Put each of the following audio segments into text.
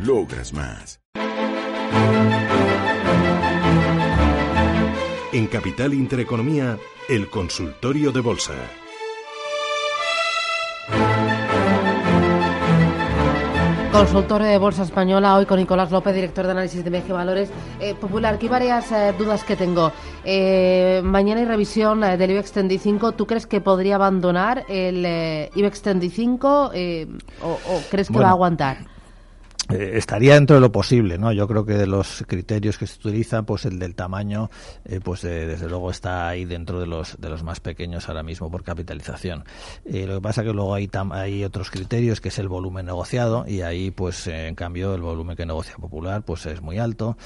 Logras más. En Capital Intereconomía, el consultorio de bolsa. Consultorio de Bolsa Española, hoy con Nicolás López, director de análisis de MG Valores. Eh, Popular, aquí varias eh, dudas que tengo. Eh, mañana hay revisión del IBEX 35. ¿Tú crees que podría abandonar el IBEX 35 o, o, crees que va a aguantar? Eh, estaría dentro de lo posible, ¿no? Yo creo que de los criterios que se utilizan, pues el del tamaño, eh, pues eh, desde luego está ahí dentro de los de los más pequeños ahora mismo por capitalización. lo que pasa que luego hay hay otros criterios que es el volumen negociado y ahí, pues en cambio el volumen que negocia Popular, pues es muy alto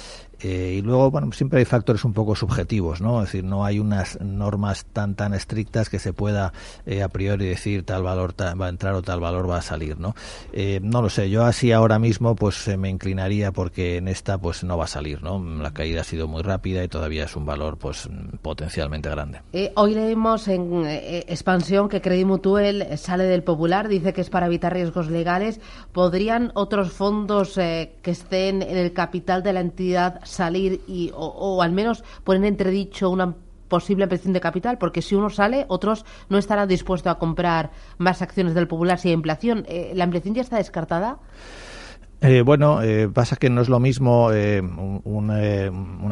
eh, y luego, bueno, siempre hay factores un poco subjetivos, ¿no? Es decir, no hay unas normas tan tan estrictas que se pueda eh, a priori decir tal valor va a entrar o tal valor va a salir, ¿no? Eh, no lo sé, yo así ahora mismo pues me inclinaría porque en esta pues no va a salir, ¿no? La caída ha sido muy rápida y todavía es un valor pues potencialmente grande. hoy leímos en expansión que Credit Mutuel sale del Popular, dice que es para evitar riesgos legales. ¿Podrían otros fondos que estén en el capital de la entidad salir y, o, al menos poner entredicho una posible ampliación de capital, porque si uno sale, otros no estarán dispuestos a comprar más acciones del Popular si hay inflación. Eh, ¿La ampliación ya está descartada? Eh, bueno, eh, pasa que no es lo mismo eh, un,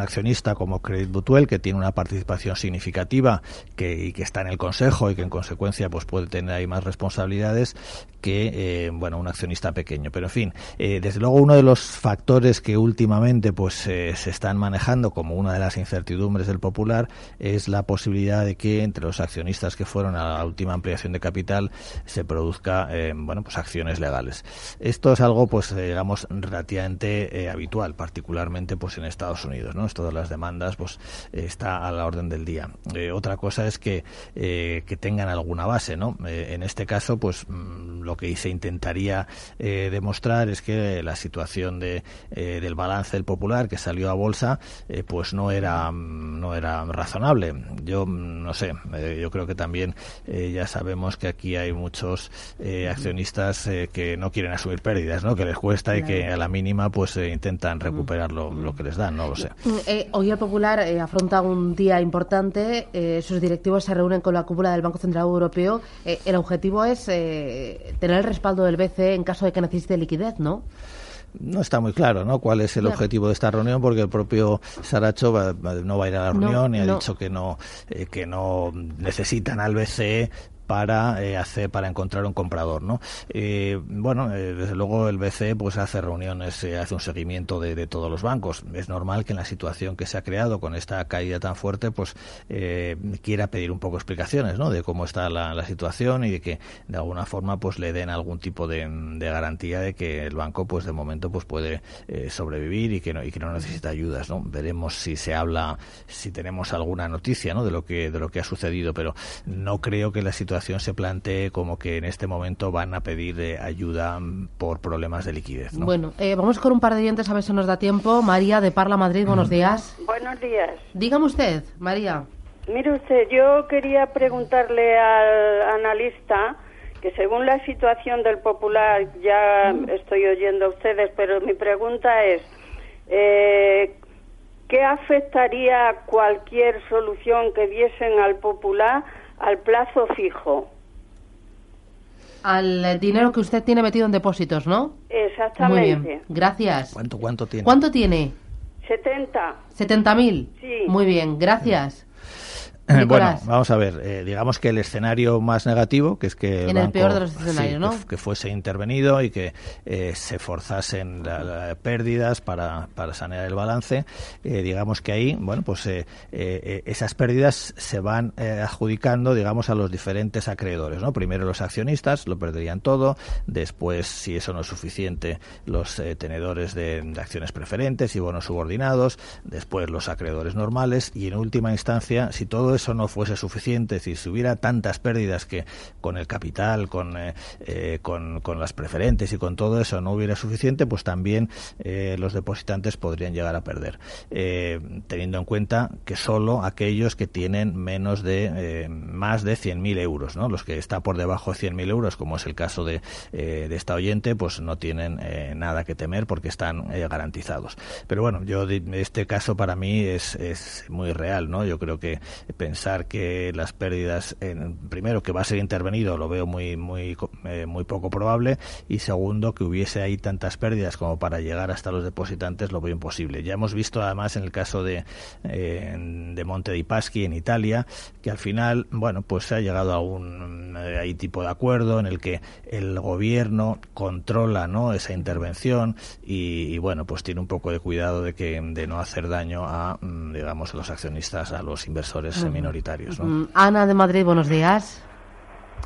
accionista como Credit Mutuel, que tiene una participación significativa que, y que está en el consejo y que en consecuencia pues puede tener ahí más responsabilidades que bueno un accionista pequeño. Pero en fin, desde luego uno de los factores que últimamente pues se están manejando como una de las incertidumbres del Popular es la posibilidad de que entre los accionistas que fueron a la última ampliación de capital se produzca bueno pues acciones legales. Esto es algo pues digamos, relativamente eh, habitual, particularmente pues en Estados Unidos, ¿no? Esto de las demandas pues está a la orden del día. Eh, otra cosa es que, eh, que tengan alguna base, ¿no? en este caso, pues mm, lo que se intentaría demostrar es que la situación de, del balance del popular que salió a bolsa, pues no era, no era razonable. Yo mm, no sé, yo creo que también ya sabemos que aquí hay muchos accionistas que no quieren asumir pérdidas, ¿no? Que les cuesta y que a la mínima pues eh, intentan recuperar lo, que les dan, no lo sé. Mm, eh, hoy el Popular eh, afronta un día importante, sus directivos se reúnen con la cúpula del Banco Central Europeo. el objetivo es tener el respaldo del BCE en caso de que necesite liquidez, ¿no? no está muy claro ¿no? cuál es el objetivo de esta reunión porque el propio Saracho no va a ir a la reunión y ha dicho que no que no necesitan al BCE para eh, hacer para encontrar un comprador no eh, bueno eh, desde luego el BCE pues hace reuniones hace un seguimiento de, todos los bancos. Es normal que en la situación que se ha creado con esta caída tan fuerte pues quiera pedir un poco explicaciones no de cómo está la, situación y de que de alguna forma pues le den algún tipo de, garantía de que el banco pues de momento pues puede sobrevivir y que no y que no necesita ayudas no veremos si se habla si tenemos alguna noticia no de lo que de lo que ha sucedido pero no creo que la situación se plantee como que en este momento van a pedir eh, ayuda por problemas de liquidez. Bueno, eh, vamos con un par de dientes a ver si nos da tiempo. María de Parla Madrid, buenos días. Buenos días. Dígame usted, María. Mire usted, yo quería preguntarle al analista que según la situación del popular, ya estoy oyendo a ustedes, pero mi pregunta es, eh, ¿qué afectaría cualquier solución que diesen al popular al plazo fijo. Al dinero que usted tiene metido en depósitos, ¿no? Exactamente. Muy bien, gracias. ¿Cuánto, cuánto tiene? ¿Cuánto tiene? 70. ¿70.000? Sí. Muy bien, gracias. bueno, vamos a ver. Eh, digamos que el escenario más negativo, que es que el, banco, peor de los escenarios, ¿no? que, fuese intervenido y que eh, se forzasen pérdidas para, para, sanear el balance, eh, digamos que ahí, bueno, pues esas pérdidas se van adjudicando, digamos, a los diferentes acreedores, ¿no? Primero los accionistas lo perderían todo, después, si eso no es suficiente, los tenedores de, de acciones preferentes y bonos subordinados, después los acreedores normales y en última instancia, si todo eso no fuese suficiente, si hubiera tantas pérdidas que con el capital, con, eh, eh, con, las preferentes y con todo eso no hubiera suficiente, pues también eh, los depositantes podrían llegar a perder, teniendo en cuenta que solo aquellos que tienen menos de más de 100.000 euros, ¿no? los que están por debajo de 100.000 euros, como es el caso de, de esta oyente, pues no tienen nada que temer porque están garantizados. Pero bueno, yo este caso para mí es, es muy real, ¿no? Yo creo que pensar que las pérdidas, en, primero que va a ser intervenido, lo veo muy muy eh, muy poco probable y segundo que hubiese ahí tantas pérdidas como para llegar hasta los depositantes lo veo imposible. Ya hemos visto además en el caso de eh, de Monte di Paschi en Italia que al final, bueno, pues se ha llegado a un eh, tipo de acuerdo en el que el gobierno controla, ¿no? esa intervención y, bueno, pues tiene un poco de cuidado de que de no hacer daño a mm, digamos a los accionistas, a los inversores minoritarios. ¿no? Ana de Madrid, buenos días.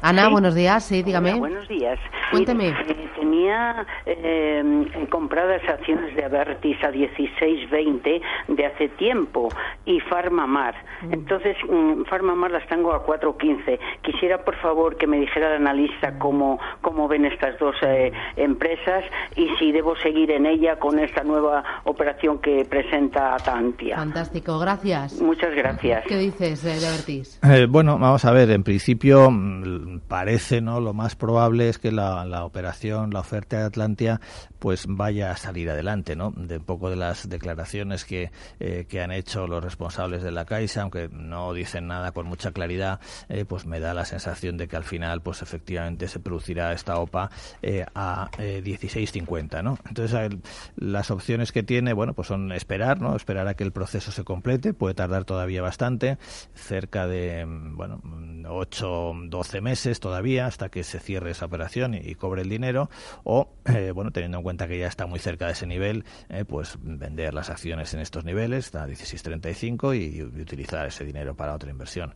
Ana, buenos días, sí, dígame. buenos días. Cuénteme. Eh, tenía eh, compradas acciones de Avertis a 16.20 de hace tiempo y Farmamar. Mm. Entonces, mm, Farmamar las tengo a 4.15. Quisiera, por favor, que me dijera el analista cómo, cómo ven estas dos eh, empresas y si debo seguir en ella con esta nueva operación que presenta Tantia. Fantástico, gracias. Muchas gracias. ¿Qué dices de Avertis? bueno, vamos a ver, en principio mm, parece, ¿no? Lo más probable es que la, la, operación, la oferta de Atlantia, pues vaya a salir adelante, ¿no? De un poco de las declaraciones que, eh, que han hecho los responsables de la Caixa, aunque no dicen nada con mucha claridad, eh, pues me da la sensación de que al final, pues efectivamente se producirá esta OPA eh, a 16.50, ¿no? Entonces, las opciones que tiene, bueno, pues son esperar, ¿no? Esperar a que el proceso se complete, puede tardar todavía bastante, cerca de, bueno, 8, 12 meses todavía hasta que se cierre esa operación y, cobre el dinero o eh, bueno teniendo en cuenta que ya está muy cerca de ese nivel eh, pues vender las acciones en estos niveles a 16.35 y, y utilizar ese dinero para otra inversión.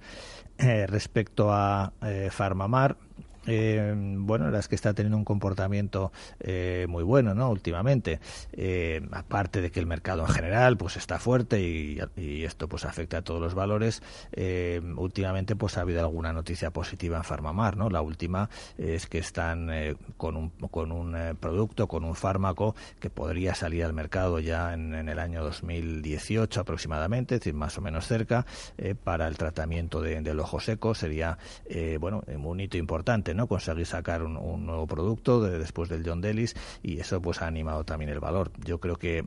Eh, respecto a Farmamar eh, bueno, las que está teniendo un comportamiento eh, muy bueno, ¿no? Últimamente, eh, aparte de que el mercado en general, pues está fuerte y, esto pues afecta a todos los valores. Eh, últimamente, pues ha habido alguna noticia positiva en Farmamar, ¿no? La última es que están con un con un producto, con un fármaco que podría salir al mercado ya en, el año 2018 aproximadamente, es decir, más o menos cerca, para el tratamiento del ojo seco sería, bueno, un hito importante ¿no? Conseguir sacar un, nuevo producto después del John Delis y eso pues ha animado también el valor. Yo creo que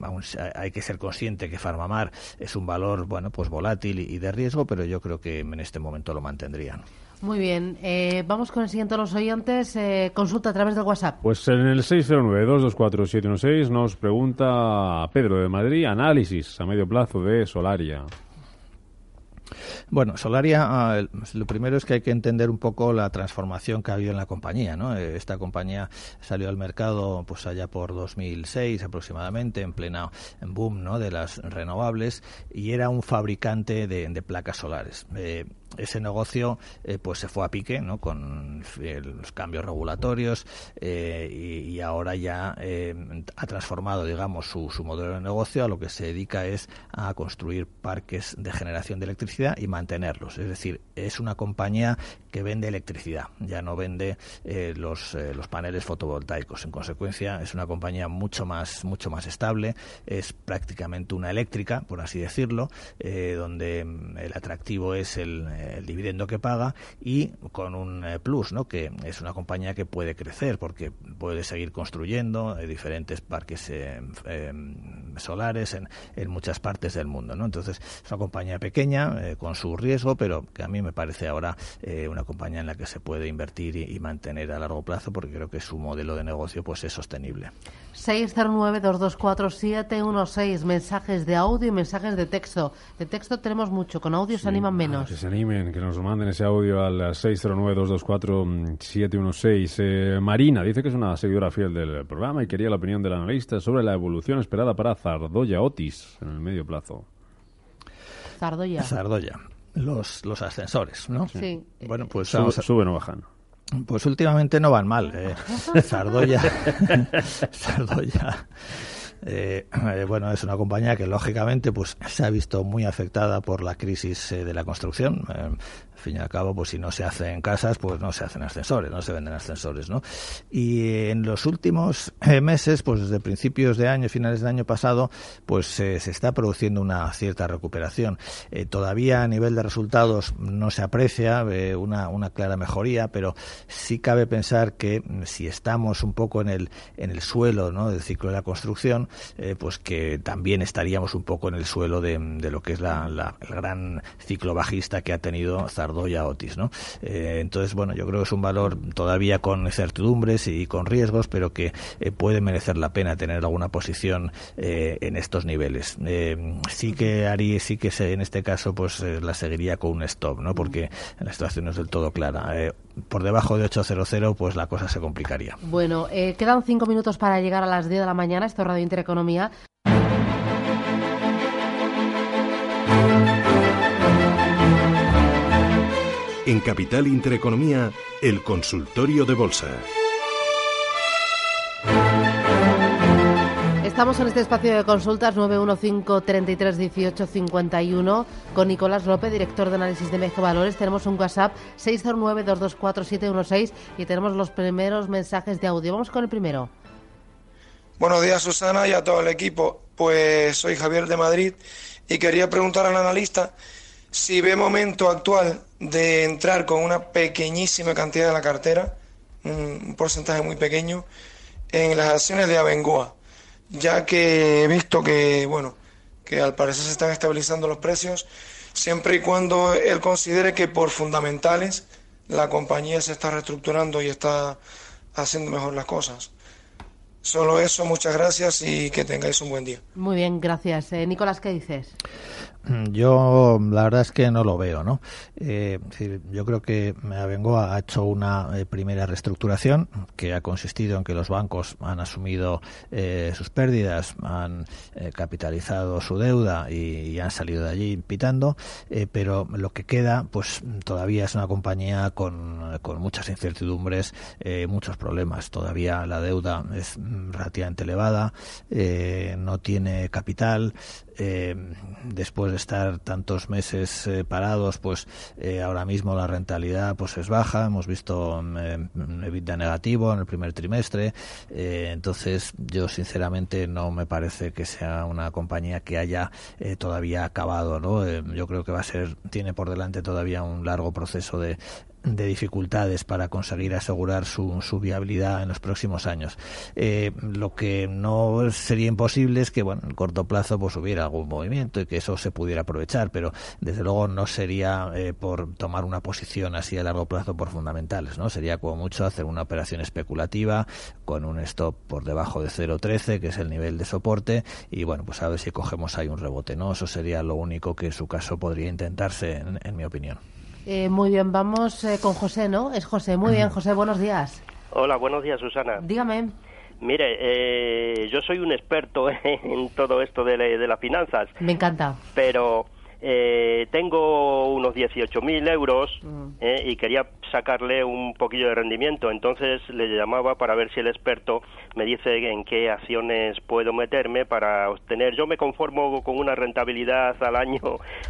hay que ser consciente que Farmamar es un valor, bueno, pues volátil y, de riesgo, pero yo creo que en este momento lo mantendrían. Muy bien, eh, vamos con el siguiente de los oyentes. Eh, consulta a través del WhatsApp. Pues en el 609-224-716 nos pregunta Pedro de Madrid análisis a medio plazo de Solaria. Bueno, Solaria, ah, lo primero es que hay que entender un poco la transformación que ha habido en la compañía. ¿no? Eh, esta compañía salió al mercado pues allá por 2006 aproximadamente, en plena boom ¿no? de las renovables, y era un fabricante de, placas solares. Eh, ese negocio eh, pues se fue a pique ¿no? con los cambios regulatorios y, ahora ya ha transformado digamos su, su modelo de negocio a lo que se dedica es a construir parques de generación de electricidad y mantenerlos. Es decir, es una compañía que vende electricidad, ya no vende eh, los, eh, los paneles fotovoltaicos. En consecuencia, es una compañía mucho más, mucho más estable, es prácticamente una eléctrica, por así decirlo, eh, donde mm, el atractivo es el, dividendo que paga y con un plus, ¿no? que es una compañía que puede crecer porque puede seguir construyendo diferentes parques solares en, en, muchas partes del mundo. ¿no? Entonces, es una compañía pequeña, con su riesgo, pero que a mí me parece ahora una compañía en la que se puede invertir y, mantener a largo plazo, porque creo que su modelo de negocio pues es sostenible. 609-224-716, mensajes de audio y mensajes de texto. De texto tenemos mucho, con audio se animan menos. que se animen, que nos manden ese audio al 609-224-716. Eh, Marina dice que es una seguidora fiel del programa y quería la opinión del analista sobre la evolución esperada para Zardoya Otis en el medio plazo. Zardoya. Zardoya. Los, los ascensores, ¿no? Sí. Bueno, pues suben o bajan. Pues últimamente no van mal. Eh. Sardoya. Sardoya. Eh, eh, bueno, es una compañía que lógicamente pues se ha visto muy afectada por la crisis eh, de la construcción al fin y al cabo, pues si no se hacen casas, pues no se hacen ascensores, no se venden ascensores, ¿no? Y en los últimos eh, meses, pues desde principios de año, finales del año pasado, pues eh, se está produciendo una cierta recuperación. Eh, todavía a nivel de resultados no se aprecia una, una clara mejoría, pero sí cabe pensar que mm, si estamos un poco en el, en el suelo ¿no? del ciclo de la construcción, pues que también estaríamos un poco en el suelo de, de lo que es la, el gran ciclo bajista que ha tenido Sardoya Otis, ¿no? Eh, entonces, bueno, yo creo que es un valor todavía con incertidumbres y con riesgos, pero que eh, puede merecer la pena tener alguna posición eh, en estos niveles. sí que haría, sí que en este caso, pues la seguiría con un stop, ¿no? Porque la situación no es del todo clara. por debajo de 800, pues la cosa se complicaría. Bueno, quedan cinco minutos para llegar a las 10 de la mañana. Esto es Radio Intereconomía. En Capital Intereconomía, el consultorio de bolsa. Estamos en este espacio de consultas 915 33 18 51 con Nicolás López, director de análisis de México Valores. Tenemos un WhatsApp 609 224 716 y tenemos los primeros mensajes de audio. Vamos con el primero. Buenos días, Susana, y a todo el equipo. Pues soy Javier de Madrid y quería preguntar al analista si ve momento actual de entrar con una pequeñísima cantidad de la cartera, un porcentaje muy pequeño, en las acciones de Abengoa, ya que he visto que, bueno, que al parecer se están estabilizando los precios, siempre y cuando él considere que por fundamentales la compañía se está reestructurando y está haciendo mejor las cosas. Solo eso, muchas gracias y que tengáis un buen día. Muy bien, gracias. Eh, Nicolás, ¿qué dices? Mm, yo la verdad es que no lo veo, ¿no? Eh, yo creo que Abengoa ha hecho una eh, primera reestructuración que ha consistido en que los bancos han asumido eh, sus pérdidas, han capitalizado su deuda y, han salido de allí pitando, pero lo que queda, pues todavía es una compañía con, con muchas incertidumbres, muchos problemas. Todavía la deuda es relativamente elevada, no tiene capital, después de estar tantos meses eh, parados, pues eh, ahora mismo la rentabilidad pues es baja. Hemos visto eh, EBITDA negativo en el primer trimestre. entonces, yo sinceramente no me parece que sea una compañía que haya todavía acabado. ¿no? yo creo que va a ser, tiene por delante todavía un largo proceso de de dificultades para conseguir asegurar su, viabilidad en los próximos años. Eh, lo que no sería imposible es que, bueno, en corto plazo pues hubiera algún movimiento y que eso se pudiera aprovechar, pero desde luego no sería eh, por tomar una posición así a largo plazo por fundamentales, ¿no? Sería como mucho hacer una operación especulativa con un stop por debajo de 0.13, que es el nivel de soporte, y bueno, pues a ver si cogemos ahí un rebote, ¿no? Eso sería lo único que en su caso podría intentarse, en mi opinión. Eh, muy bien, vamos eh, con José, ¿no? Es José. Muy bien, José, buenos días. Hola, buenos días, Susana. Dígame. Mire, eh, yo soy un experto en todo esto de, de las finanzas. Me encanta. Pero eh, tengo unos 18.000 euros eh, y quería sacarle un poquillo de rendimiento. Entonces le llamaba para ver si el experto me dice en qué acciones puedo meterme para obtener. Yo me conformo con una rentabilidad al año,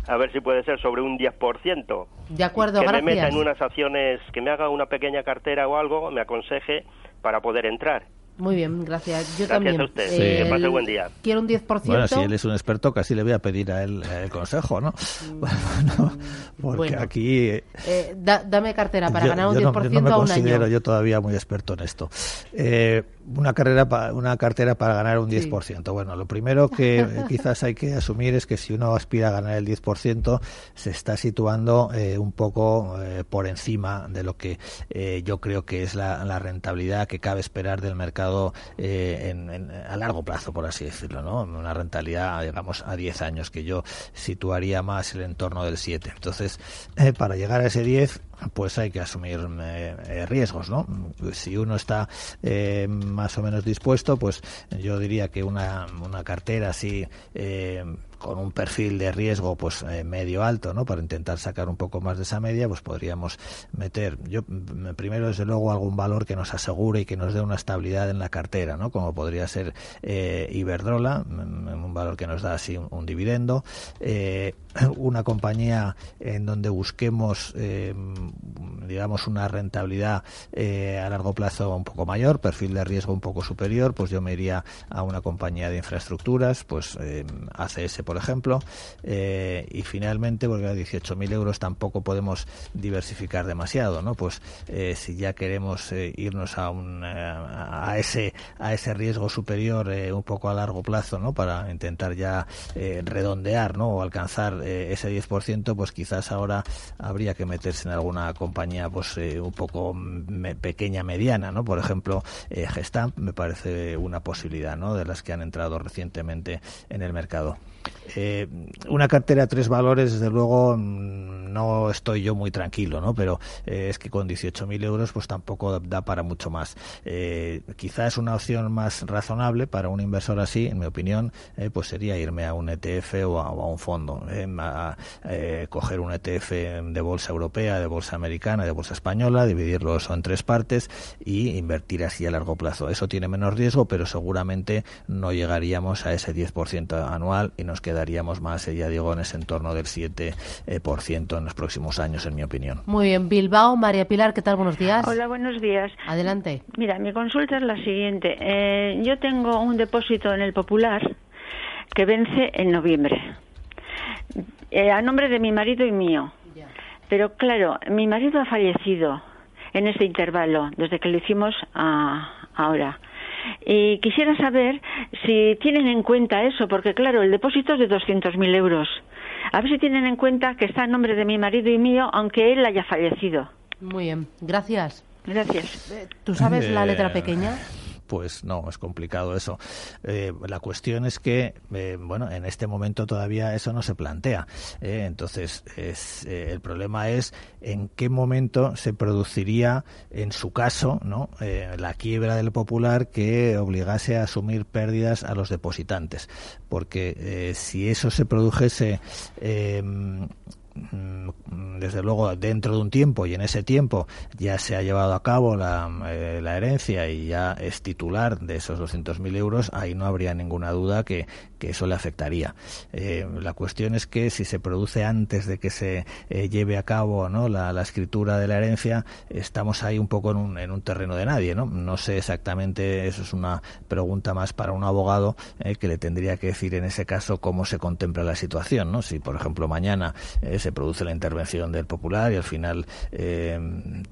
a ver si puede ser sobre un 10%. De acuerdo, que gracias. me meta en unas acciones, que me haga una pequeña cartera o algo, me aconseje para poder entrar. Muy bien, gracias. Yo gracias también. a usted. que pase buen día. Quiero un 10%. Bueno, si él es un experto, casi le voy a pedir a él el consejo, ¿no? Mm, porque aquí... Eh, dame cartera para ganar un 10% yo no, me a un considero año. yo todavía muy experto en esto. Eh, una carrera una cartera para ganar un 10%. Bueno, lo primero que eh, quizás hay que asumir es que si uno aspira a ganar el 10%, se está situando eh, un poco eh, por encima de lo que yo creo que es la, rentabilidad que cabe esperar del mercado a largo plazo, por así decirlo, ¿no? Una rentabilidad, digamos, a 10 años, que yo situaría más el entorno del 7. Entonces, para llegar a ese 10, pues hay que asumir eh, riesgos, ¿no? Si uno está eh, más o menos dispuesto, pues yo diría que una, una cartera así eh, con un perfil de riesgo pues eh, medio alto no para intentar sacar un poco más de esa media pues podríamos meter yo primero desde luego algún valor que nos asegure y que nos dé una estabilidad en la cartera no como podría ser eh, Iberdrola un valor que nos da así un, dividendo eh, una compañía en donde busquemos digamos una rentabilidad a largo plazo un poco mayor perfil de riesgo un poco superior pues yo me iría a una compañía de infraestructuras pues ACS por ejemplo, eh, y finalmente, porque a 18.000 euros tampoco podemos diversificar demasiado, ¿no? Pues eh, si ya queremos eh, irnos a, un, a, ese, a ese riesgo superior un poco a largo plazo, ¿no? Para intentar ya redondear, ¿no? O alcanzar ese 10%, pues quizás ahora habría que meterse en alguna compañía, pues un poco pequeña, mediana, ¿no? Por ejemplo, Gestamp me parece una posibilidad, ¿no? De las que han entrado recientemente en el mercado. Eh, una cartera a tres valores, desde luego, mm, no estoy yo muy tranquilo, ¿no? Pero eh, es que con 18.000 euros, pues tampoco da para mucho más. Eh, quizás una opción más razonable para un inversor así, en mi opinión, eh, pues sería irme a un ETF o a, un fondo, a, coger un ETF de bolsa europea, de bolsa americana, de bolsa española, dividirlo eso en tres partes y invertir así a largo plazo. Eso tiene menos riesgo, pero seguramente no llegaríamos a ese 10% anual y nos quedaríamos más, ya digo, en ese entorno del 7% en los próximos años, en mi opinión. Muy bien. Bilbao, María Pilar, ¿qué tal? Buenos días. Hola, buenos días. Adelante. Mira, mi consulta es la siguiente. Eh, yo tengo un depósito en el Popular que vence en noviembre, eh, a nombre de mi marido y mío. Pero claro, mi marido ha fallecido en ese intervalo, desde que lo hicimos a ahora. Y quisiera saber si tienen en cuenta eso, porque claro, el depósito es de 200.000 euros. A ver si tienen en cuenta que está en nombre de mi marido y mío, aunque él haya fallecido. Muy bien, gracias. Gracias. Eh, ¿Tú sabes la letra pequeña? Pues no, es complicado eso. Eh, la cuestión es que, eh, bueno, en este momento todavía eso no se plantea. Eh, entonces, el problema es en qué momento se produciría, en su caso, ¿no? la quiebra del popular que obligase a asumir pérdidas a los depositantes. Porque si eso se produjese Mm, desde luego dentro de un tiempo y en ese tiempo ya se ha llevado a cabo la, eh, herencia y ya es titular de esos 200.000 euros, ahí no habría ninguna duda que, que eso le afectaría. Eh, la cuestión es que si se produce antes de que se eh, lleve a cabo ¿no? la, la, escritura de la herencia, estamos ahí un poco en un, en un terreno de nadie. ¿no? no sé exactamente, eso es una pregunta más para un abogado que le tendría que decir en ese caso cómo se contempla la situación. ¿no? Si, por ejemplo, mañana se produce la intervención del popular y al final eh,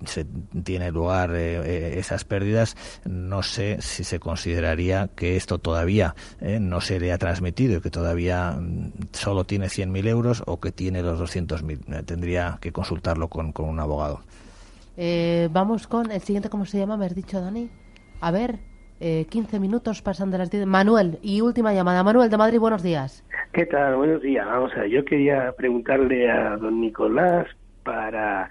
se tiene lugar eh, eh, esas pérdidas, no sé si se consideraría que esto todavía no sería transmitido y que todavía mm, solo tiene 100.000 euros o que tiene los 200.000. tendría que consultarlo con, con un abogado. vamos con el siguiente, ¿cómo se llama? ¿Me has dicho, Dani? A ver, 15 minutos pasan de las 10. Manuel, y última llamada. Manuel de Madrid, buenos días. ¿Qué tal? Buenos días. Vamos a yo quería preguntarle a don Nicolás para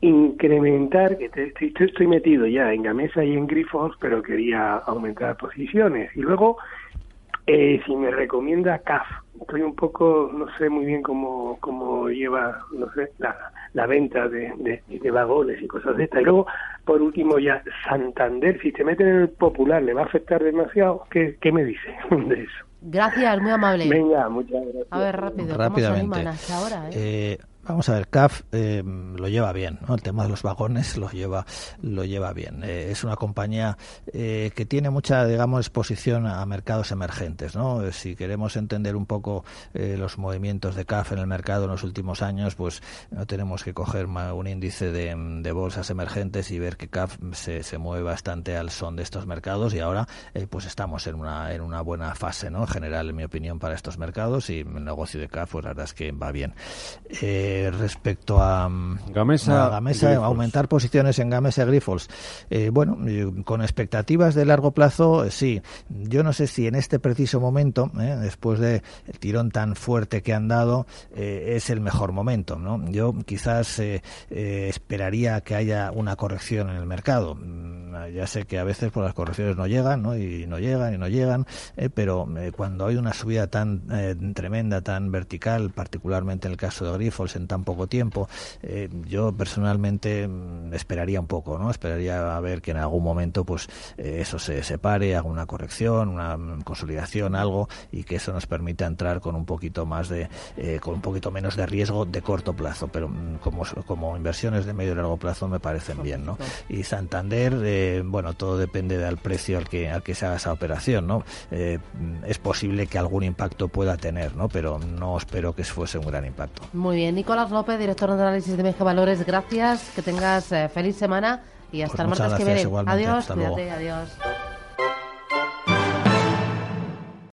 incrementar, que estoy, estoy, metido ya en Gamesa y en Grifos, pero quería aumentar posiciones. Y luego, eh, si me recomienda CAF, estoy un poco, no sé muy bien cómo, cómo lleva, no sé, la, la venta de, de, vagones y cosas de estas. Y luego, por último, ya Santander, si te meten en el popular, ¿le va a afectar demasiado? ¿Qué, qué me dice de eso? Gracias, muy amable. Venga, muchas gracias. A ver, rápido, Rápidamente. ahora, eh? Eh, Vamos a ver, CAF eh, lo lleva bien, ¿no? El tema de los vagones lo lleva, lo lleva bien. Eh, es una compañía eh, que tiene mucha, digamos, exposición a mercados emergentes, ¿no? Si queremos entender un poco los movimientos de CAF en el mercado en los últimos años, pues no tenemos que coger un índice de, bolsas emergentes y ver que CAF se, se, mueve bastante al son de estos mercados y ahora, pues estamos en una, en una buena fase, ¿no? En general, en mi opinión, para estos mercados y el negocio de CAF, pues la verdad es que va bien. Eh, respecto a Gamesa, Gamesa aumentar posiciones en Gamesa Grifols. Eh, bueno, eh, con expectativas de largo plazo, eh, sí. Yo no sé si en este preciso momento, después del tirón tan fuerte que han dado, es el mejor momento. ¿no? Yo quizás esperaría que haya una corrección en el mercado. Mm, ya sé que a veces pues, las correcciones no llegan, ¿no? y no llegan y no llegan, pero cuando hay una subida tan tremenda, tan vertical, particularmente en el caso de Grifols, en tan poco tiempo. Eh, yo personalmente mm, esperaría un poco, ¿no? Esperaría a ver que en algún momento pues eh, eso se separe, haga una corrección, una mm, consolidación, algo y que eso nos permita entrar con un poquito más de eh, con un poquito menos de riesgo de corto plazo, pero mm, como como inversiones de medio y largo plazo me parecen bien, ¿no? Y Santander, bueno, todo depende del precio al que al que se haga esa operación, ¿no? es posible que algún impacto pueda tener, ¿no? Pero no espero que fuese un gran impacto. Muy bien, Nicolás López, director de análisis de MG Valores, gracias, que tengas eh, feliz semana y hasta pues el martes que viene. Adiós, cuídate, adiós.